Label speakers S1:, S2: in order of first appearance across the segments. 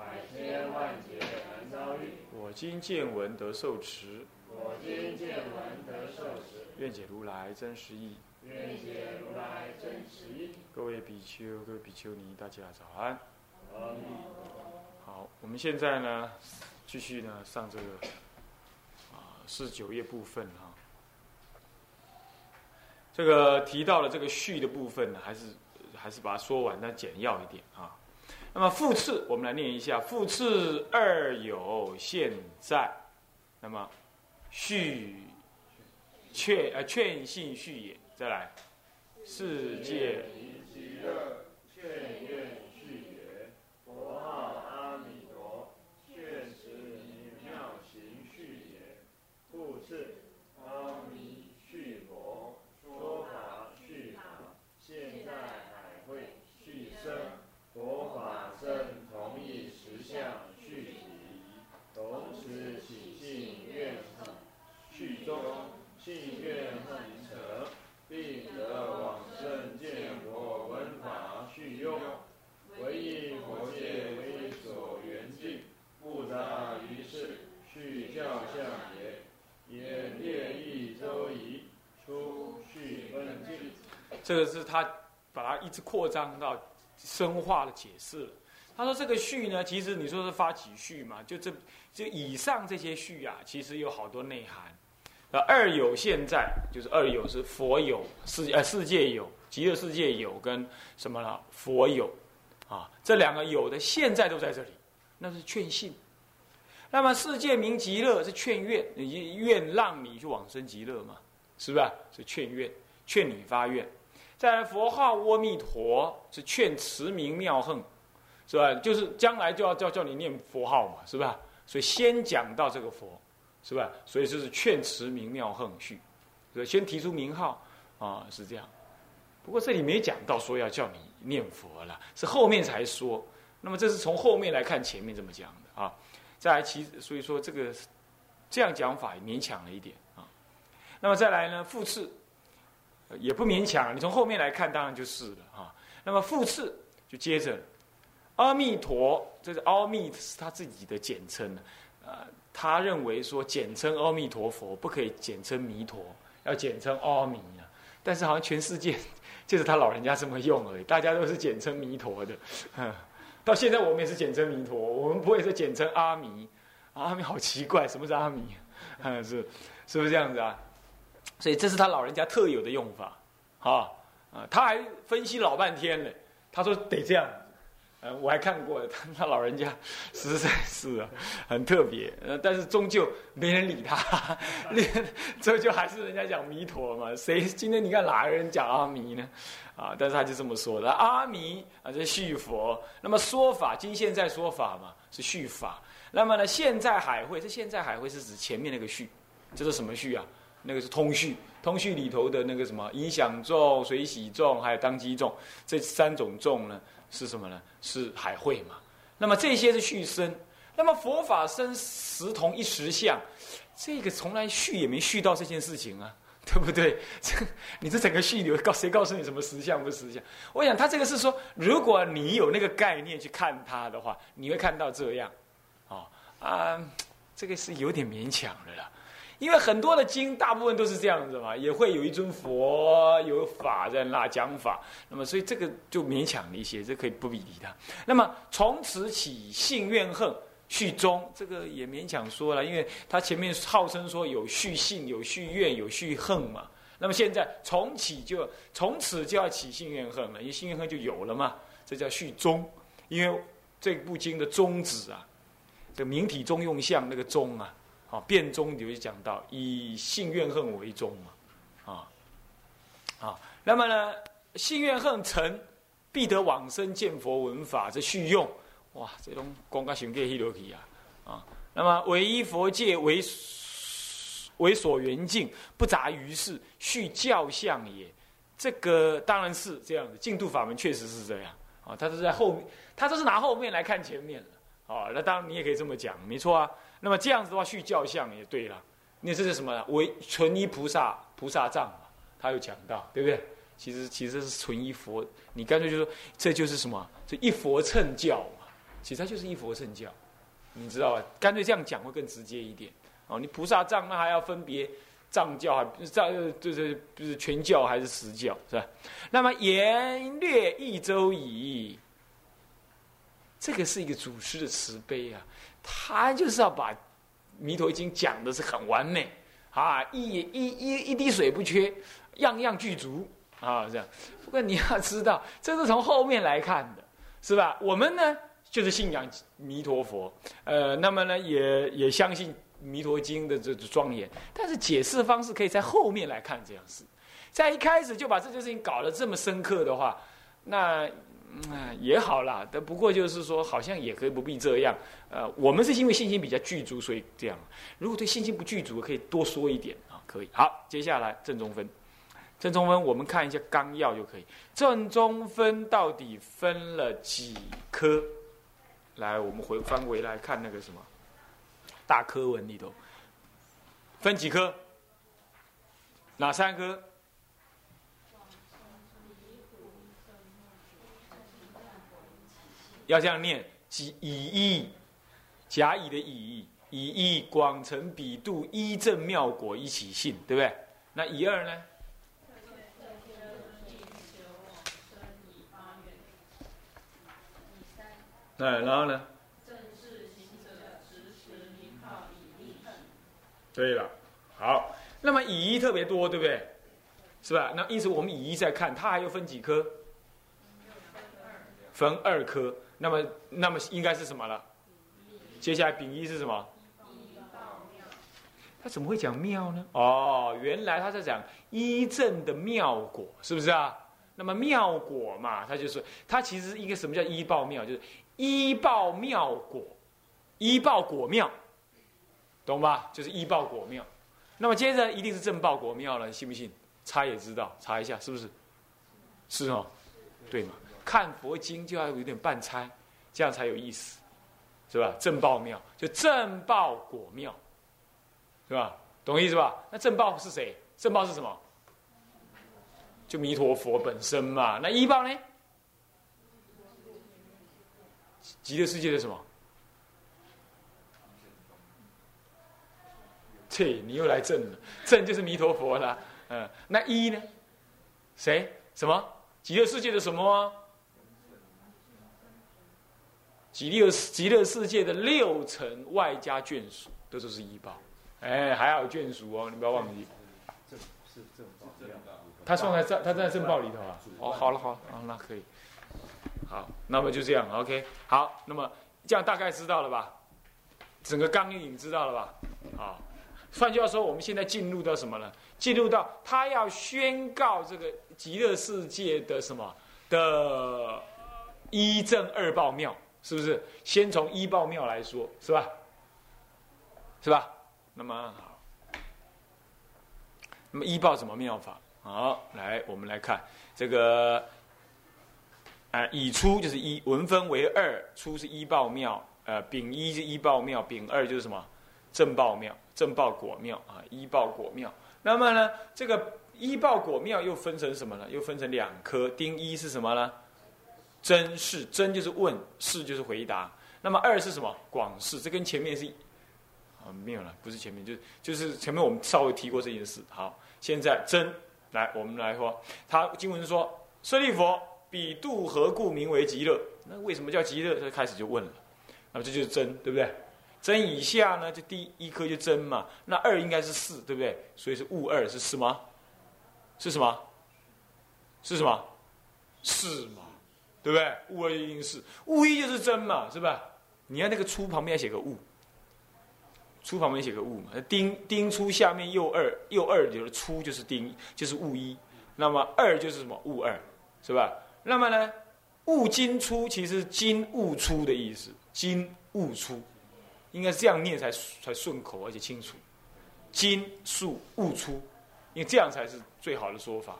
S1: 百千万劫难遭遇。
S2: 我今见闻得受持，
S1: 我今见闻得受持，
S2: 愿解如来真实义。
S1: 愿解如来真实义。
S2: 各位比丘、各位比丘尼，大家早安。
S1: 阿弥陀佛。
S2: 好，我们现在呢，继续呢上这个啊四十九页部分哈、这个提到了这个序的部分呢，还是还是把它说完，但简要一点啊。那么复次，我们来念一下：复次二有现在，那么续劝呃劝信序也。再来，世界
S1: 极乐劝愿续也。佛号阿弥陀，劝持名妙行续也。复次，阿弥续佛，说法续法，现在海会续生，佛法僧同一实相续体，同时起信愿行续中，信愿行成。并得往生见佛闻法续用，唯以佛界为所缘境，不杂于世，续教相也。演列义周仪，出续分境。
S2: 这个是他把它一直扩张到深化的解释了。他说这个序呢，其实你说是发起序嘛，就这就以上这些序啊，其实有好多内涵。呃，二有现在就是二有是佛有世呃世界有极乐世界有跟什么呢？佛有啊，这两个有的现在都在这里，那是劝信。那么世界名极乐是劝愿，愿让你去往生极乐嘛，是不是？是劝愿，劝你发愿。再来佛号阿弥陀是劝持名妙恨，是吧？就是将来就要叫叫你念佛号嘛，是吧？所以先讲到这个佛。是吧？所以就是劝持名妙横序，所以先提出名号啊，是这样。不过这里没讲到说要叫你念佛了，是后面才说。那么这是从后面来看前面这么讲的啊。再来其所以说这个这样讲法也勉强了一点啊。那么再来呢，复次也不勉强，你从后面来看当然就是了啊。那么复次就接着阿弥陀，这是阿弥是他自己的简称啊。他认为说简称阿弥陀佛不可以简称弥陀，要简称阿弥啊。但是好像全世界就是他老人家这么用而已，大家都是简称弥陀的。到现在我们也是简称弥陀，我们不会是简称阿弥。阿弥好奇怪，什么是阿弥？嗯，是是不是这样子啊？所以这是他老人家特有的用法，哈啊，他还分析老半天了，他说得这样。呃，我还看过他他老人家，实在是啊，很特别。呃，但是终究没人理他，这就还是人家讲弥陀嘛。谁今天你看哪个人讲阿弥呢？啊，但是他就这么说的，阿弥啊，这续佛。那么说法，今现在说法嘛，是续法。那么呢，现在海会，这现在海会是指前面那个续，这是什么续啊？那个是通序，通序里头的那个什么影响众、水喜众，还有当机众，这三种众呢？是什么呢？是海会嘛？那么这些是续生，那么佛法生实同一实相，这个从来续也没续到这件事情啊，对不对？这 你这整个续流告谁告诉你什么实相不实相？我想他这个是说，如果你有那个概念去看它的话，你会看到这样，哦啊，这个是有点勉强的啦。因为很多的经，大部分都是这样子嘛，也会有一尊佛有法在那讲法，那么所以这个就勉强了一些，这可以不必理他。那么从此起信怨恨续忠，这个也勉强说了，因为他前面号称说有续信、有续怨、有续恨嘛。那么现在从起就从此就要起信怨恨了，因为信怨恨就有了嘛，这叫续忠。因为这部经的宗旨啊，这明体中用相那个宗啊。啊，辩中就讲到以性怨恨为宗嘛，啊，啊，那么呢，性怨恨成，必得往生见佛闻法，这续用，哇，这种光个行给去落去啊，啊，那么唯一佛界为为所缘境，不杂于事，续教相也。这个当然是这样的，净土法门确实是这样啊。他是在后，他都是拿后面来看前面了啊。那当然你也可以这么讲，没错啊。那么这样子的话，续教相也对了。那这是什么呢？为纯一菩萨菩萨藏嘛，他有讲到，对不对？其实其实是纯一佛，你干脆就说这就是什么？这一佛乘教嘛。其实它就是一佛乘教，你知道吧？干脆这样讲会更直接一点。哦，你菩萨藏那还要分别藏教还藏就是就是全教还是实教是吧？那么言略一周矣，这个是一个祖师的慈悲啊，他就是要把。弥陀经讲的是很完美啊，一一一一滴水不缺，样样具足啊，这样。不过你要知道，这是从后面来看的，是吧？我们呢，就是信仰弥陀佛，呃，那么呢，也也相信弥陀经的这种庄严，但是解释方式可以在后面来看这样事，在一开始就把这件事情搞得这么深刻的话，那。嗯，也好啦，但不过就是说，好像也可以不必这样。呃，我们是因为信心比较具足，所以这样。如果对信心不具足，可以多说一点啊，可以。好，接下来正中分，正中分我们看一下纲要就可以。正中分到底分了几科？来，我们回翻回来看那个什么大科文里头，分几科？哪三科？要这样念，即以义，甲乙的乙义，以义广成比度一正妙果一起信，对不对？那乙二呢？对，然后呢？对了，好，那么乙一特别多，对不对？是吧？那因此我们乙一再看，它还要分几颗？分二颗。那么，那么应该是什么了？接下来丙一是什么？他怎么会讲妙呢？哦，原来他在讲一正的妙果，是不是啊？那么妙果嘛，他就是他其实一个什么叫一报妙，就是一报妙果，一报果妙，懂吧？就是一报果妙。那么接着一定是正报果妙了，你信不信？查也知道，查一下是不是？是哦，对嘛？看佛经就要有点半猜，这样才有意思，是吧？正报妙就正报果妙，是吧？懂意思吧？那正报是谁？正报是什么？就弥陀佛本身嘛。那一报呢？极乐世界的什么？切，你又来正了，正就是弥陀佛了。嗯，那一呢？谁？什么？极乐世界的什么？极乐极乐世界的六层外加眷属，都是是医报，哎，还好眷属哦，你不要忘记。正是正报，他送在在他在正报里头啊。哦，好了好了，啊，那可以。好，那么就这样，OK。好，那么这样大概知道了吧？整个纲领知道了吧？好，换句话说，我们现在进入到什么呢？进入到他要宣告这个极乐世界的什么的一正二报妙。是不是先从医报庙来说，是吧？是吧？那么好，那么医报什么妙法？好，来我们来看这个，啊，乙出就是一文分为二，出是医报庙，呃，丙一是医报庙，丙二就是什么正报庙，正报果庙啊，医报果庙。那么呢，这个医报果庙又分成什么呢？又分成两科，丁一是什么呢？真是真就是问，是就是回答。那么二是什么？广是，这跟前面是啊没有了，不是前面，就是就是前面我们稍微提过这件事。好，现在真来，我们来说，他经文说：“舍利佛，彼度何故名为极乐？那为什么叫极乐？”他开始就问了。那么这就是真，对不对？真以下呢，就第一颗就真嘛。那二应该是四，对不对？所以是物二是什么？是什么？是什么？是吗？对不对？物二一定是物一就是真嘛，是吧？你看那个出旁边写个物，出旁边写个物嘛。丁丁出下面又二又二就是出就是丁就是物一，那么二就是什么物二，是吧？那么呢，物金出其实金物出的意思，金物出，应该是这样念才才顺口而且清楚。金素物出，因为这样才是最好的说法。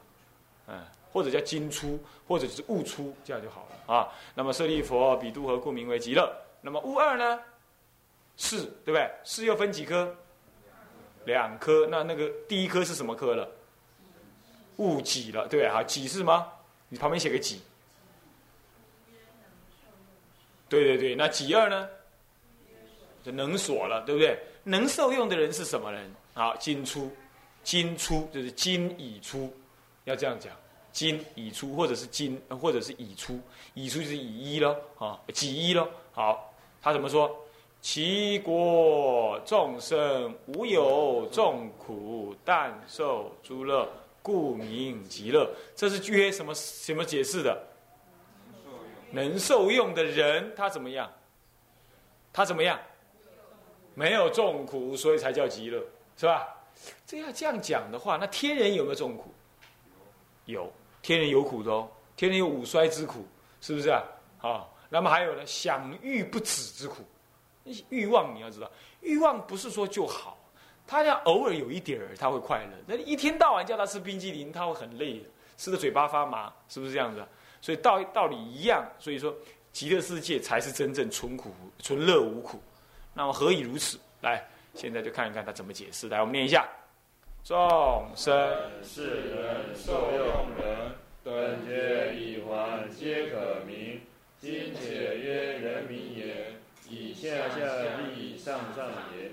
S2: 嗯，或者叫金出，或者是物出，这样就好了啊。那么舍利佛比度和故名为极乐？那么物二呢？是，对不对？是又分几颗？两颗。那那个第一颗是什么颗了？物己了，对啊，己是吗？你旁边写个己。对对对，那己二呢？就能所了，对不对？能受用的人是什么人？好，金出，金出就是金已出，要这样讲，金已出，或者是金，或者是已出，已出就是已一了啊，己一了。好，他怎么说？其国众生无有众苦，但受诸乐，故名极乐。这是据约什么什么解释的？能受用的人，他怎么样？他怎么样？没有众苦，所以才叫极乐，是吧？这要这样讲的话，那天人有没有众苦？有，天人有苦的哦。天人有五衰之苦，是不是啊？啊，那么还有呢，享欲不止之苦。欲望你要知道，欲望不是说就好，他要偶尔有一点儿，他会快乐。那一天到晚叫他吃冰激凌，他会很累的，吃的嘴巴发麻，是不是这样子？所以道道理一样，所以说极乐世界才是真正纯苦、纯乐无苦。那么何以如此？来，现在就看一看他怎么解释。来，我们念一下：众生
S1: 是人受用人，等觉一环皆可名。今且曰人民也，以下下利上上也。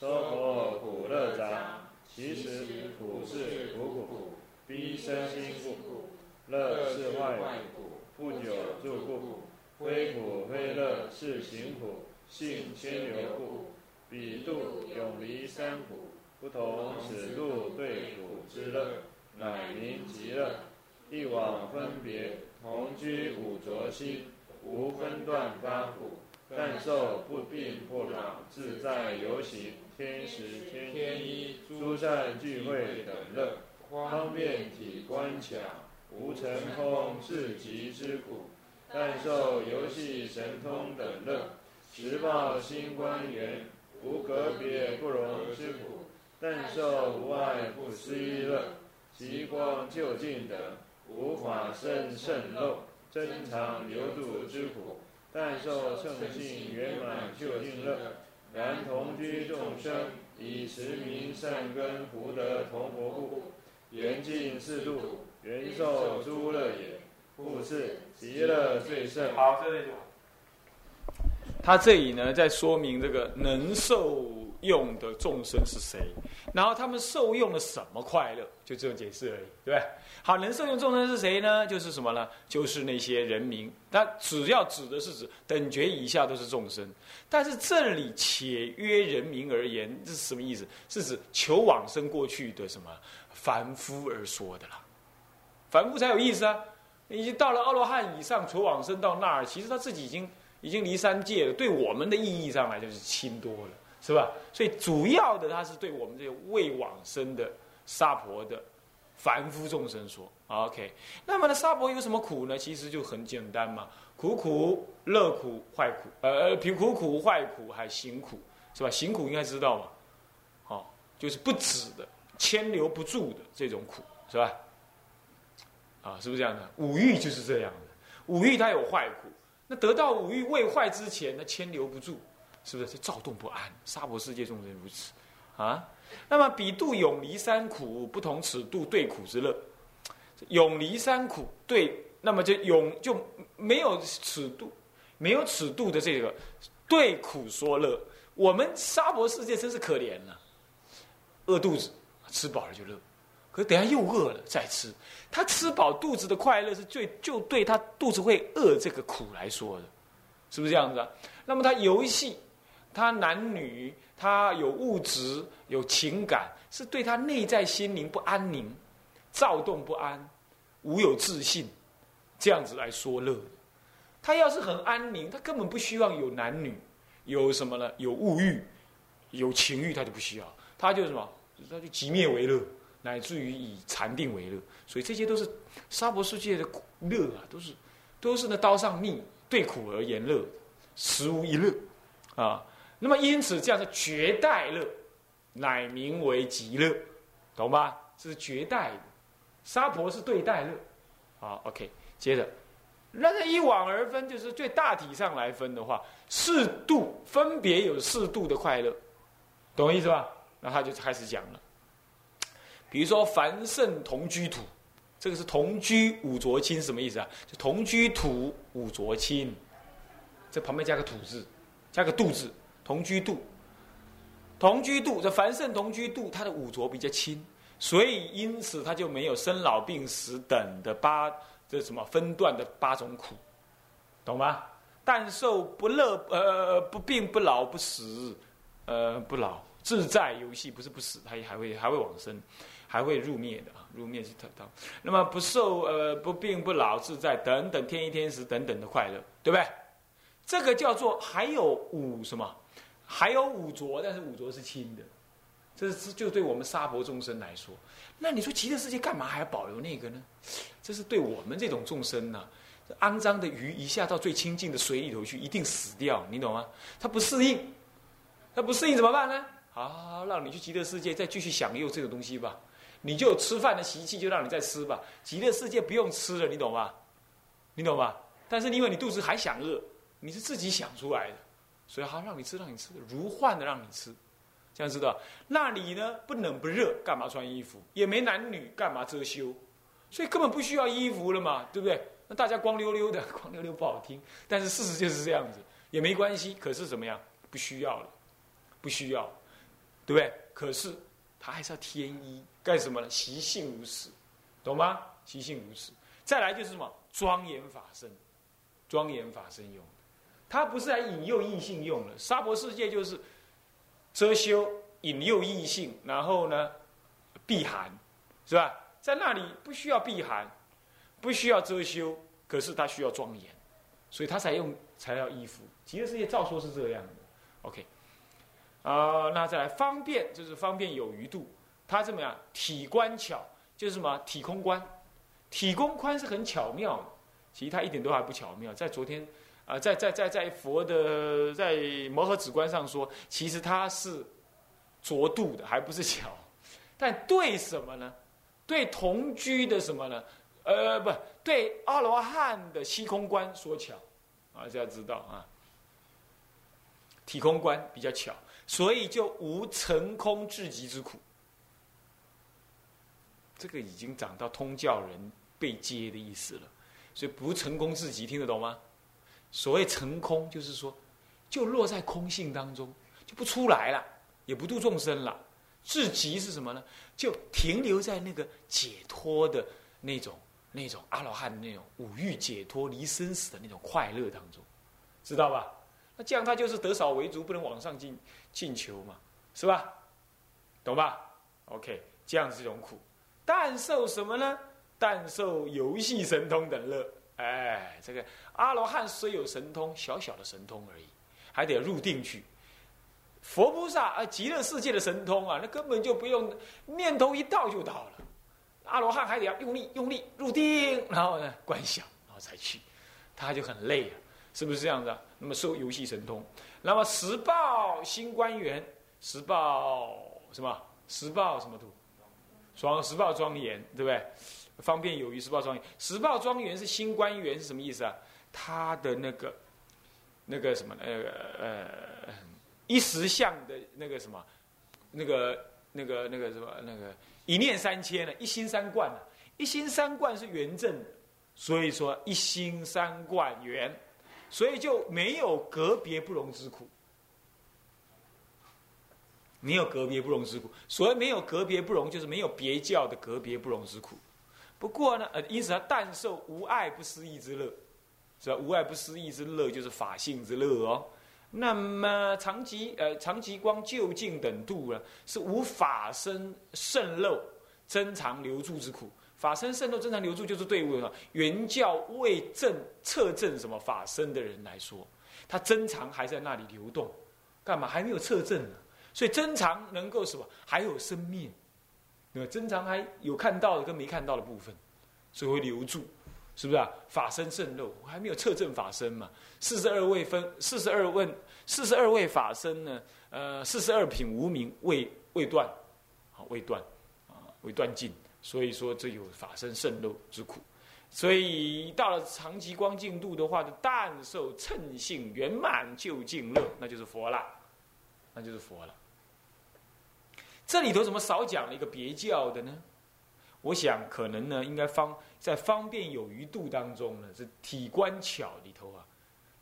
S1: 说佛苦乐杂，其实苦是苦苦，逼身心故；乐是坏苦，不久住故。非苦非乐是行苦。性牵流故，彼度永离三苦，不同此度对苦之乐，乃名极乐。一往分别，同居五浊心，无分断发苦，但受不病不老，自在游行，天时天天衣，诸善聚会等乐，方便体观巧，无成空至极之苦，但受游戏神通等乐。时报新官员，无隔别不容之苦，但受无碍不思议乐。极光究竟等，无法生甚漏，珍藏流度之苦，但受圣性圆满究竟乐。然同居众生，以持名善根福德同佛故，缘尽四度，原受诸乐也。故是极乐最胜。
S2: 好，这里。他这里呢，在说明这个能受用的众生是谁，然后他们受用了什么快乐，就这种解释而已，对不对？好，能受用众生是谁呢？就是什么呢？就是那些人民。他只要指的是指等觉以下都是众生，但是这里且约人民而言，这是什么意思？是指求往生过去的什么凡夫而说的啦。凡夫才有意思啊！已经到了阿罗汉以上求往生到那儿，其实他自己已经。已经离三界了，对我们的意义上来就是轻多了，是吧？所以主要的，它是对我们这些未往生的沙婆的凡夫众生说。OK，那么呢，沙婆有什么苦呢？其实就很简单嘛，苦苦、乐苦、坏苦，呃，贫苦苦、坏苦，还行苦，是吧？行苦应该知道嘛，好，就是不止的、牵留不住的这种苦，是吧？啊，是不是这样的？五欲就是这样的，五欲它有坏苦。那得到五欲未坏之前，那牵留不住，是不是？躁动不安，沙婆世界众生如此啊。那么彼度永离三苦，不同此度对苦之乐。永离三苦对，那么就永就没有尺度，没有尺度的这个对苦说乐。我们沙婆世界真是可怜了，饿肚子，吃饱了就乐。可等下又饿了再吃，他吃饱肚子的快乐是最 就对他肚子会饿这个苦来说的，是不是这样子啊？那么他游戏，他男女，他有物质有情感，是对他内在心灵不安宁、躁动不安、无有自信，这样子来说乐。他要是很安宁，他根本不希望有男女，有什么呢？有物欲，有情欲，他就不需要，他就什么？他就即灭为乐。乃至于以禅定为乐，所以这些都是娑婆世界的苦乐啊，都是都是那刀上蜜对苦而言乐，实无一乐啊。那么因此这样是绝代乐，乃名为极乐，懂吧？这是绝代的，沙婆是对待乐。好，OK，接着，那这一往而分，就是最大体上来分的话，适度分别有适度的快乐，懂意思吧？那他就开始讲了，比如说凡圣同居土，这个是同居五浊亲，什么意思啊？就同居土五浊亲，这旁边加个土字，加个度字，同居度，同居度，这凡圣同居度，它的五浊比较轻。所以，因此他就没有生老病死等的八这什么分段的八种苦，懂吗？但受不乐，呃，不病不老不死，呃，不老自在游戏不是不死，他也还会还会往生，还会入灭的啊，入灭是特到。那么不受呃不病不老自在等等天一天时等等的快乐，对不对？这个叫做还有五什么？还有五浊，但是五浊是轻的。这是就对我们沙婆众生来说，那你说极乐世界干嘛还要保留那个呢？这是对我们这种众生呢，肮脏的鱼一下到最清净的水里头去，一定死掉，你懂吗？他不适应，他不适应怎么办呢？好，让你去极乐世界再继续享用这个东西吧。你就有吃饭的习气，就让你再吃吧。极乐世界不用吃了，你懂吗？你懂吗？但是因为你肚子还想饿，你是自己想出来的，所以他让你吃，让你吃，如幻的让你吃。这样知道？那里呢？不冷不热，干嘛穿衣服？也没男女，干嘛遮羞？所以根本不需要衣服了嘛，对不对？那大家光溜溜的，光溜溜不好听，但是事实就是这样子，也没关系。可是怎么样？不需要了，不需要，对不对？可是他还是要添衣，干什么呢？习性如此，懂吗？习性如此。再来就是什么？庄严法身，庄严法身用，他不是来引诱异性用的。沙婆世界就是。遮羞引诱异性，然后呢，避寒，是吧？在那里不需要避寒，不需要遮羞，可是他需要庄严，所以他才用才要衣服。极乐世界照说是这样的，OK。啊，那再来方便，就是方便有余度。他怎么样？体观巧，就是什么？体空观，体空宽是很巧妙的。其实他一点都还不巧妙，在昨天。啊，在在在在佛的在摩诃止观上说，其实它是浊度的，还不是巧。但对什么呢？对同居的什么呢？呃，不对，阿罗汉的虚空观说巧啊，这要知道啊。体空观比较巧，所以就无成空至极之苦。这个已经讲到通教人被接的意思了，所以不成功至极，听得懂吗？所谓成空，就是说，就落在空性当中，就不出来了，也不度众生了。至极是什么呢？就停留在那个解脱的那种、那种阿罗汉的那种五欲解脱、离生死的那种快乐当中，知道吧？那这样他就是得少为足，不能往上进进求嘛，是吧？懂吧？OK，这样是一种苦。但受什么呢？但受游戏神通等乐。哎，这个阿罗汉虽有神通，小小的神通而已，还得入定去。佛菩萨啊，极乐世界的神通啊，那根本就不用念头一到就到了。阿罗汉还得要用力用力入定，然后呢观想，然后才去，他就很累啊，是不是这样子？啊那么受游戏神通，那么时报新官员，时报什么？时报什么图？双时报庄严，对不对？方便有余时报庄园，时报庄园是新官员是什么意思啊？他的那个那个什么呃呃一时相的那个什么那个那个那个什么那个一念三千呢？一心三观呢？一心三观是圆正的，所以说一心三观圆，所以就没有隔别不容之苦，没有隔别不容之苦。所谓没有隔别不容，就是没有别教的隔别不容之苦。不过呢，呃，因此他但受无爱不思议之乐，是吧？无爱不思议之乐就是法性之乐哦。那么长吉呃长吉光就近等度呢，是无法生渗漏珍藏留住之苦。法身渗漏珍藏留住，就是对于原教未正测证什么法身的人来说，他珍藏还在那里流动，干嘛还没有测证呢？所以珍藏能够什么？还有生命灭。那增长还有看到的跟没看到的部分，所以会留住，是不是啊？法身渗漏，我还没有测证法身嘛。四十二位分，四十二问，四十二位法身呢？呃，四十二品无名未未断，好未断啊，未断尽。所以说这有法身渗漏之苦。所以到了长极光净度的话，就但受称性圆满究竟乐，那就是佛了，那就是佛了。这里头怎么少讲了一个别教的呢？我想可能呢，应该方在方便有余度当中呢，是体观巧里头啊，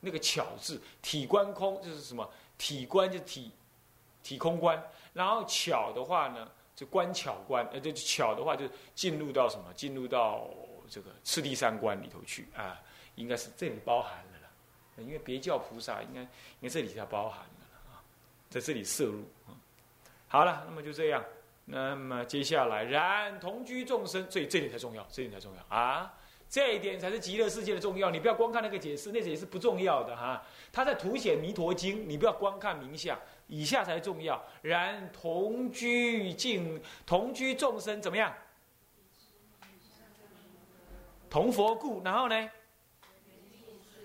S2: 那个巧字体观空就是什么？体观就体体空观，然后巧的话呢，就观巧观，呃，就巧的话就进入到什么？进入到这个次第三观里头去啊，应该是这里包含了了，因为别教菩萨应该应该这里才包含了啊，在这里摄入啊。好了，那么就这样。那么接下来，然同居众生，所以这点才重要，这点才重要啊！这一点才是极乐世界的重要。你不要光看那个解释，那解释不重要的哈。他在凸显弥陀经，你不要光看名相，以下才重要。然同居境，同居众生怎么样？同佛故，然后呢？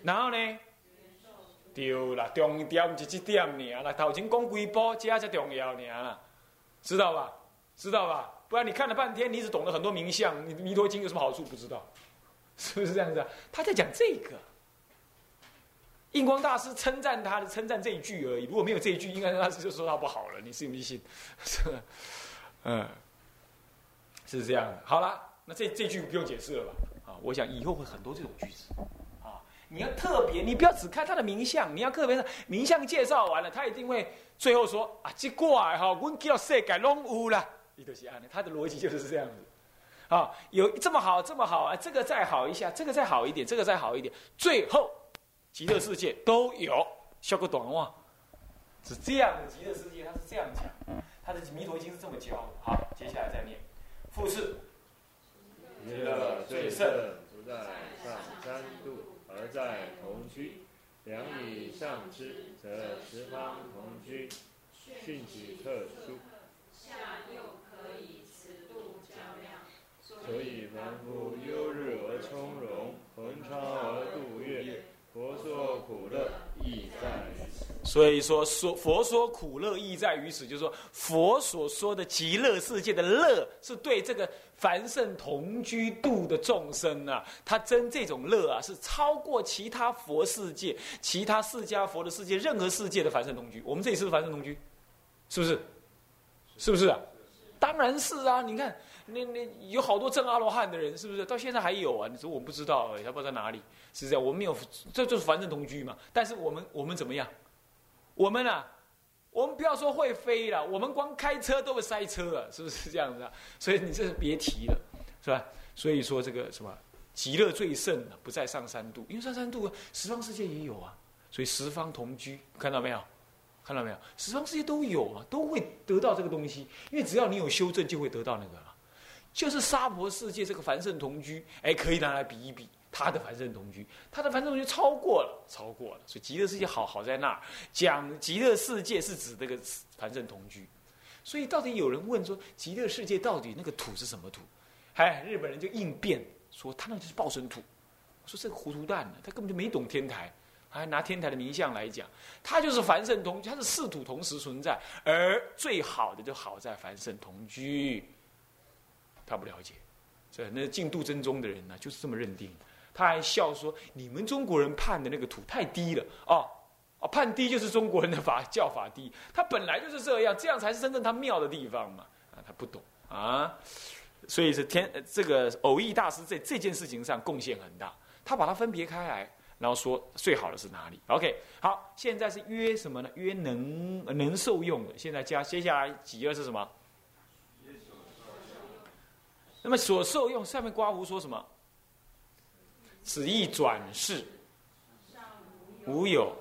S2: 然后呢？对啦，重点就这点尔啦。头前讲几波，这才重要尔啦，知道吧？知道吧？不然你看了半天，你只懂得很多名相，你弥陀经有什么好处？不知道，是不是这样子啊？他在讲这个，印光大师称赞他的称赞这一句而已。如果没有这一句，应该大师就说他不好了。你信不信？是，嗯，是这样的。好了，那这这句不用解释了吧？啊，我想以后会很多这种句子。啊，你要特别，你不要只看他的名相，你要特别的名相介绍完了，他一定会最后说啊，这怪哈，我叫世界拢有了。伊都是安的，他的逻辑就是这样子，啊，有这么好，这么好啊，这个再好一下，这个再好一点，这个再好一点，最后极乐世界都有，效果短话，是这样的极乐世界，他是这样讲，他的弥陀经是这么教的。好，接下来再念，复次，
S1: 极乐最胜，不在上三度，而在同居。两以上之，则十方同居，训其特殊。所以凡夫忧日而从容，恒超而度。佛说苦乐亦在于此。
S2: 所以说说佛说苦乐亦在于此，就是说佛所说的极乐世界的乐，是对这个凡圣同居度的众生啊，他真这种乐啊，是超过其他佛世界、其他释迦佛的世界任何世界的凡圣同居。我们这里是不是凡圣同居？是不是？是不是啊？当然是啊！你看，那那有好多证阿罗汉的人，是不是？到现在还有啊？你说我不知道，他不知道在哪里。是这样，我们没有，这就是凡圣同居嘛。但是我们我们怎么样？我们啊，我们不要说会飞了，我们光开车都会塞车了，是不是这样子啊？所以你这是别提了，是吧？所以说这个什么极乐最胜不在上三度，因为上三度十方世界也有啊。所以十方同居，看到没有？看到没有？十方世界都有啊，都会得到这个东西。因为只要你有修正，就会得到那个了。就是娑婆世界这个凡圣同居，哎，可以拿来比一比他的凡圣同居，他的凡圣同居超过了，超过了。所以极乐世界好好在那儿讲极乐世界是指这个凡圣同居。所以到底有人问说，极乐世界到底那个土是什么土？哎，日本人就应变说，他那就是报身土。我说这个糊涂蛋呢，他根本就没懂天台。还拿天台的名相来讲，它就是凡圣同，它是四土同时存在，而最好的就好在凡圣同居。他不了解，这那净度真宗的人呢，就是这么认定。他还笑说：“你们中国人判的那个土太低了哦，哦，判低就是中国人的法教法低。他本来就是这样，这样才是真正他妙的地方嘛。啊，他不懂啊，所以是天这个偶益大师在这件事情上贡献很大，他把它分别开来。”然后说最好的是哪里？OK，好，现在是约什么呢？约能能受用的。现在加接下来几个是什么？那么所受用上面刮胡说什么？此意转世无有。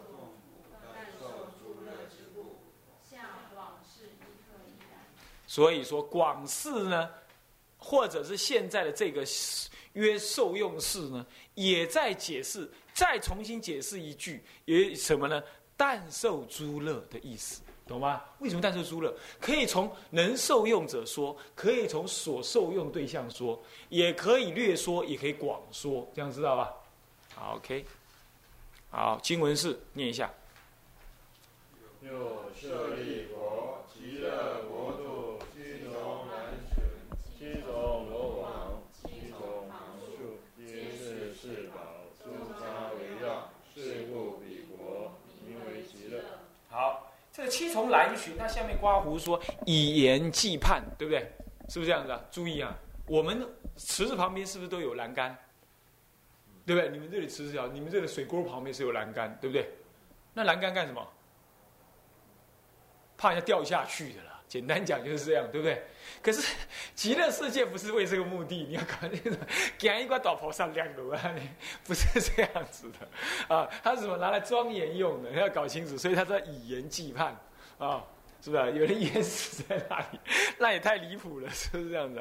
S2: 所以说广世呢，或者是现在的这个曰受用事呢，也在解释。再重新解释一句，也什么呢？但受诸乐的意思，懂吗？为什么但受诸乐？可以从能受用者说，可以从所受用对象说，也可以略说，也可以广说，这样知道吧？好，OK。好，经文是念一下。
S1: 又舍利佛，极乐国土，七重南巡，七重罗网，七重行树，皆是四宝，诸沙围绕，是故彼国名为极乐。
S2: 好，这个七重栏寻，那下面刮胡说以言祭判，对不对？是不是这样子啊？注意啊，我们池子旁边是不是都有栏杆？对不对？你们这里池子小，你们这里水沟旁边是有栏杆，对不对？那栏杆干什么？怕人家掉下去的了。简单讲就是这样，对不对？可是极乐世界不是为这个目的，你要搞那种给一块斗篷上亮炉啊，不是这样子的啊。它是什么拿来庄严用的？你要搞清楚。所以他说以言祭判啊，是不是？有人淹死在那里，那也太离谱了，是不是这样子？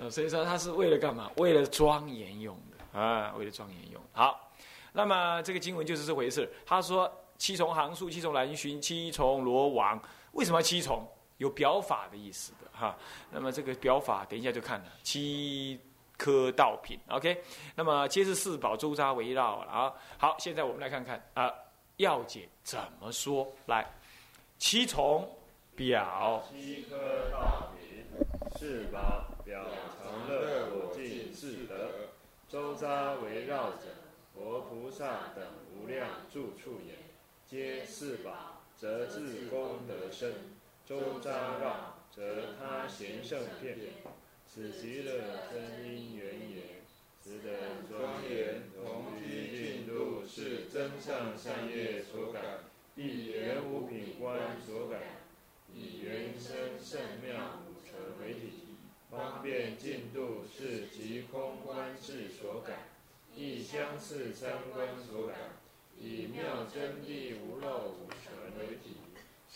S2: 啊，所以说他是为了干嘛？为了庄严用的。啊，为了庄严用好，那么这个经文就是这回事。他说七重行树，七重兰寻，七重罗网。为什么七重？有表法的意思的哈。那么这个表法，等一下就看了七颗道品。OK，那么皆是四宝周匝围绕了啊。好，现在我们来看看啊，要解怎么说？来，七重表，
S1: 七颗道品，四宝表常乐我净四德。周匝围绕者，佛菩萨等无量住处也。皆四宝，则自功德生；周匝绕，则他贤圣片。此极乐真因缘也。此等庄严同居净土，是真上善业所感，亦圆无品观所感，以原生圣妙五成为体。方便进度是即空观智所感，亦相似三观所感，以妙真谛无漏五尘为体。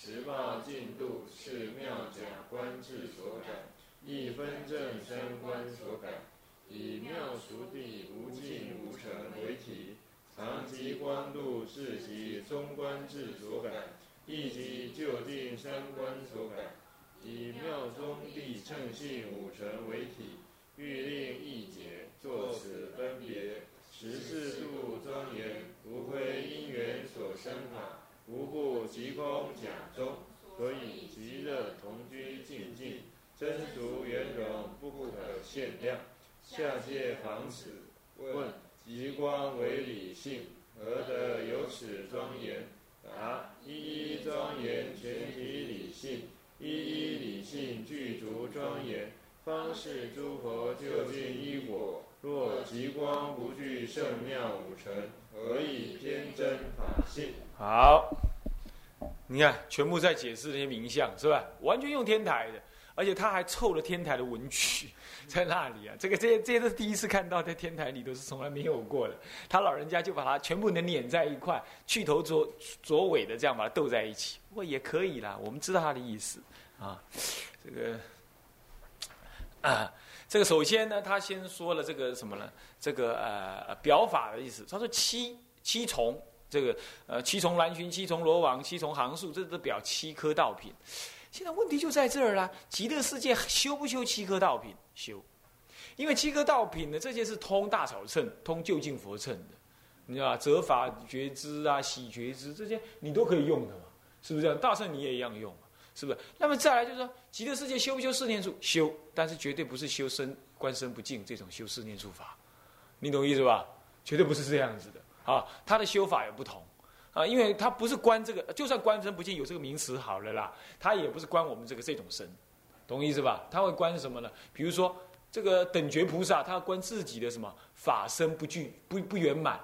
S1: 十报进度是妙假观智所感，一分正三观所感，以妙熟地无尽无成为体。常即光度是即中观智所感，亦即就近三观所感。以妙中地正性五成为体，欲令一解，作此分别。十四度庄严，无非因缘所生法，无不即空假中。所以极乐同居静静，真俗圆融，不可限量。下界房子问：极光为理性，何得有此庄严？答：一一庄严，全体理性。一一理性具足庄严，方是诸佛究竟一果。若极光不具圣妙五尘，何以偏真法性？
S2: 好，你看，全部在解释那些名相，是吧？完全用天台的，而且他还凑了天台的文曲 在那里啊。这个这些这些都是第一次看到，在天台里都是从来没有过的。他老人家就把它全部能碾在一块，去头左左尾的这样把它斗在一起，不过也可以啦。我们知道他的意思。啊，这个啊，这个首先呢，他先说了这个什么呢？这个呃表法的意思。他说七七重，这个呃七重蓝楯，七重罗网，七重行数，这都表七颗道品。现在问题就在这儿啦，极乐世界修不修七颗道品？修，因为七颗道品呢，这些是通大草乘、通就近佛乘的，你知道吧？折法觉知啊，喜觉知这些你都可以用的嘛，是不是这样？大乘你也一样用。是不是？那么再来就是说，极乐世界修不修四念处？修，但是绝对不是修身观身不净这种修四念处法，你懂意思吧？绝对不是这样子的啊！他的修法也不同啊，因为他不是观这个，就算观身不净有这个名词好了啦，他也不是观我们这个这种身，懂意思吧？他会观什么呢？比如说这个等觉菩萨，他要观自己的什么法身不具不不圆满，